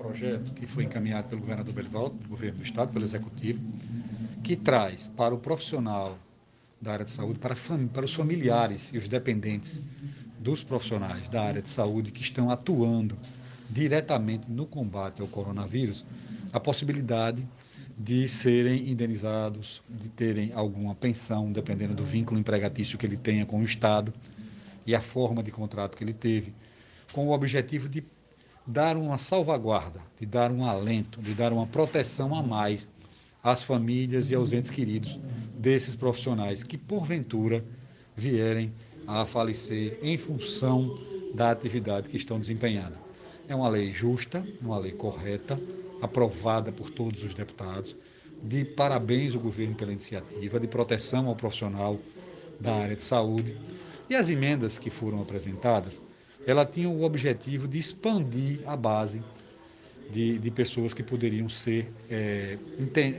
projeto que foi encaminhado pelo governador Belivaldo, do governo do estado, pelo executivo, que traz para o profissional da área de saúde, para, para os familiares e os dependentes dos profissionais da área de saúde que estão atuando diretamente no combate ao coronavírus, a possibilidade de serem indenizados, de terem alguma pensão, dependendo do vínculo empregatício que ele tenha com o Estado e a forma de contrato que ele teve, com o objetivo de dar uma salvaguarda, de dar um alento, de dar uma proteção a mais às famílias e aos entes queridos desses profissionais que, porventura, vierem a falecer em função da atividade que estão desempenhando. É uma lei justa, uma lei correta, aprovada por todos os deputados. De parabéns ao governo pela iniciativa, de proteção ao profissional da área de saúde. E as emendas que foram apresentadas, ela tinha o objetivo de expandir a base de, de pessoas que poderiam ser é,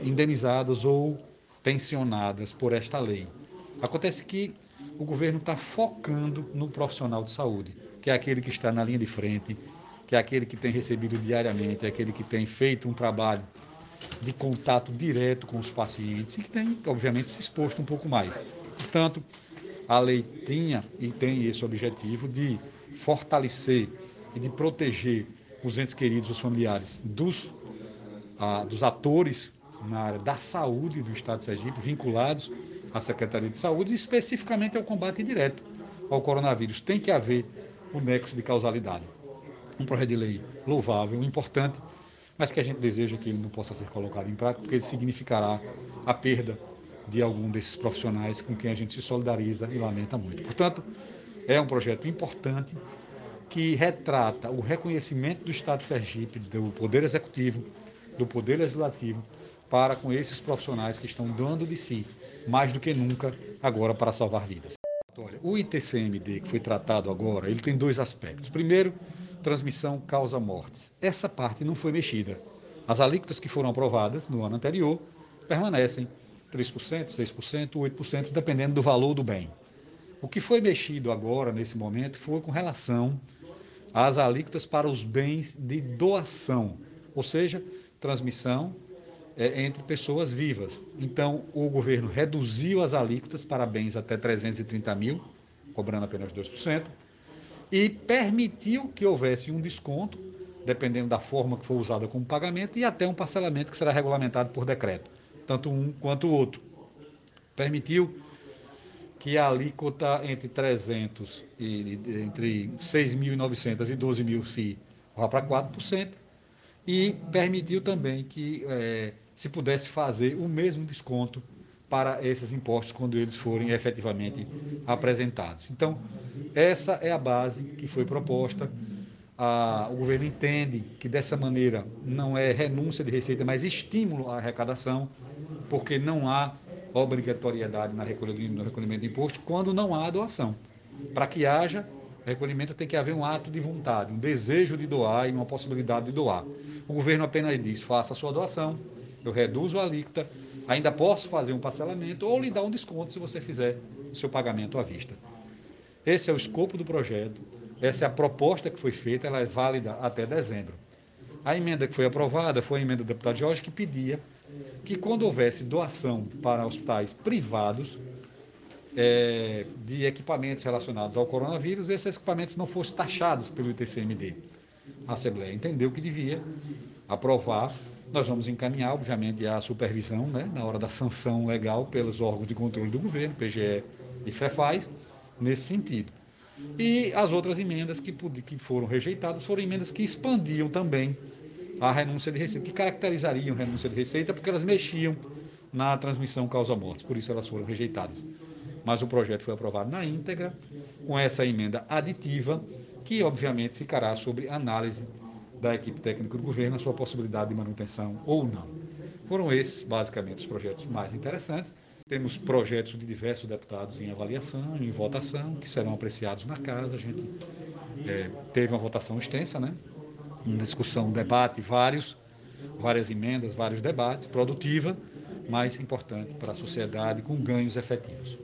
indenizadas ou pensionadas por esta lei. Acontece que o governo está focando no profissional de saúde, que é aquele que está na linha de frente, que é aquele que tem recebido diariamente, é aquele que tem feito um trabalho de contato direto com os pacientes e que tem, obviamente, se exposto um pouco mais. Portanto, a lei tinha e tem esse objetivo de fortalecer e de proteger os entes queridos, os familiares dos, ah, dos atores na área da saúde do Estado de Sergipe, vinculados à Secretaria de Saúde, e especificamente ao combate direto ao coronavírus. Tem que haver o nexo de causalidade. Um projeto de lei louvável, importante, mas que a gente deseja que ele não possa ser colocado em prática, porque ele significará a perda de algum desses profissionais com quem a gente se solidariza e lamenta muito. Portanto, é um projeto importante que retrata o reconhecimento do Estado de Sergipe, do Poder Executivo, do Poder Legislativo, para com esses profissionais que estão dando de si, mais do que nunca, agora para salvar vidas. O ITCMD que foi tratado agora, ele tem dois aspectos. Primeiro, transmissão causa mortes. Essa parte não foi mexida. As alíquotas que foram aprovadas no ano anterior permanecem 3%, 6%, 8%, dependendo do valor do bem. O que foi mexido agora, nesse momento, foi com relação às alíquotas para os bens de doação, ou seja, transmissão é, entre pessoas vivas. Então, o governo reduziu as alíquotas para bens até 330 mil, cobrando apenas 2%, e permitiu que houvesse um desconto, dependendo da forma que for usada como pagamento, e até um parcelamento que será regulamentado por decreto, tanto um quanto o outro. Permitiu que a alíquota entre 300 e entre 6.900 e 12 mil FII vá para 4%, e permitiu também que é, se pudesse fazer o mesmo desconto para esses impostos quando eles forem efetivamente apresentados. Então, essa é a base que foi proposta. Ah, o governo entende que dessa maneira não é renúncia de receita, mas estímulo à arrecadação, porque não há obrigatoriedade na recolhimento, no recolhimento de imposto quando não há doação. Para que haja recolhimento tem que haver um ato de vontade, um desejo de doar e uma possibilidade de doar. O governo apenas diz: faça a sua doação, eu reduzo a alíquota, ainda posso fazer um parcelamento ou lhe dar um desconto se você fizer seu pagamento à vista. Esse é o escopo do projeto, essa é a proposta que foi feita, ela é válida até dezembro. A emenda que foi aprovada foi a emenda do deputado Jorge que pedia que quando houvesse doação para hospitais privados é, de equipamentos relacionados ao coronavírus, esses equipamentos não fossem taxados pelo ITCMD. A Assembleia entendeu que devia aprovar. Nós vamos encaminhar, obviamente, a supervisão, né, na hora da sanção legal pelos órgãos de controle do governo, PGE e FEFAS, nesse sentido. E as outras emendas que, que foram rejeitadas foram emendas que expandiam também a renúncia de receita, que caracterizariam renúncia de receita, porque elas mexiam na transmissão causa-mortes, por isso elas foram rejeitadas. Mas o projeto foi aprovado na íntegra, com essa emenda aditiva, que obviamente ficará sobre análise da equipe técnica do governo, a sua possibilidade de manutenção ou não. Foram esses, basicamente, os projetos mais interessantes. Temos projetos de diversos deputados em avaliação, em votação, que serão apreciados na casa. A gente é, teve uma votação extensa, né? uma discussão, um debate, vários, várias emendas, vários debates, produtiva, mas importante para a sociedade, com ganhos efetivos.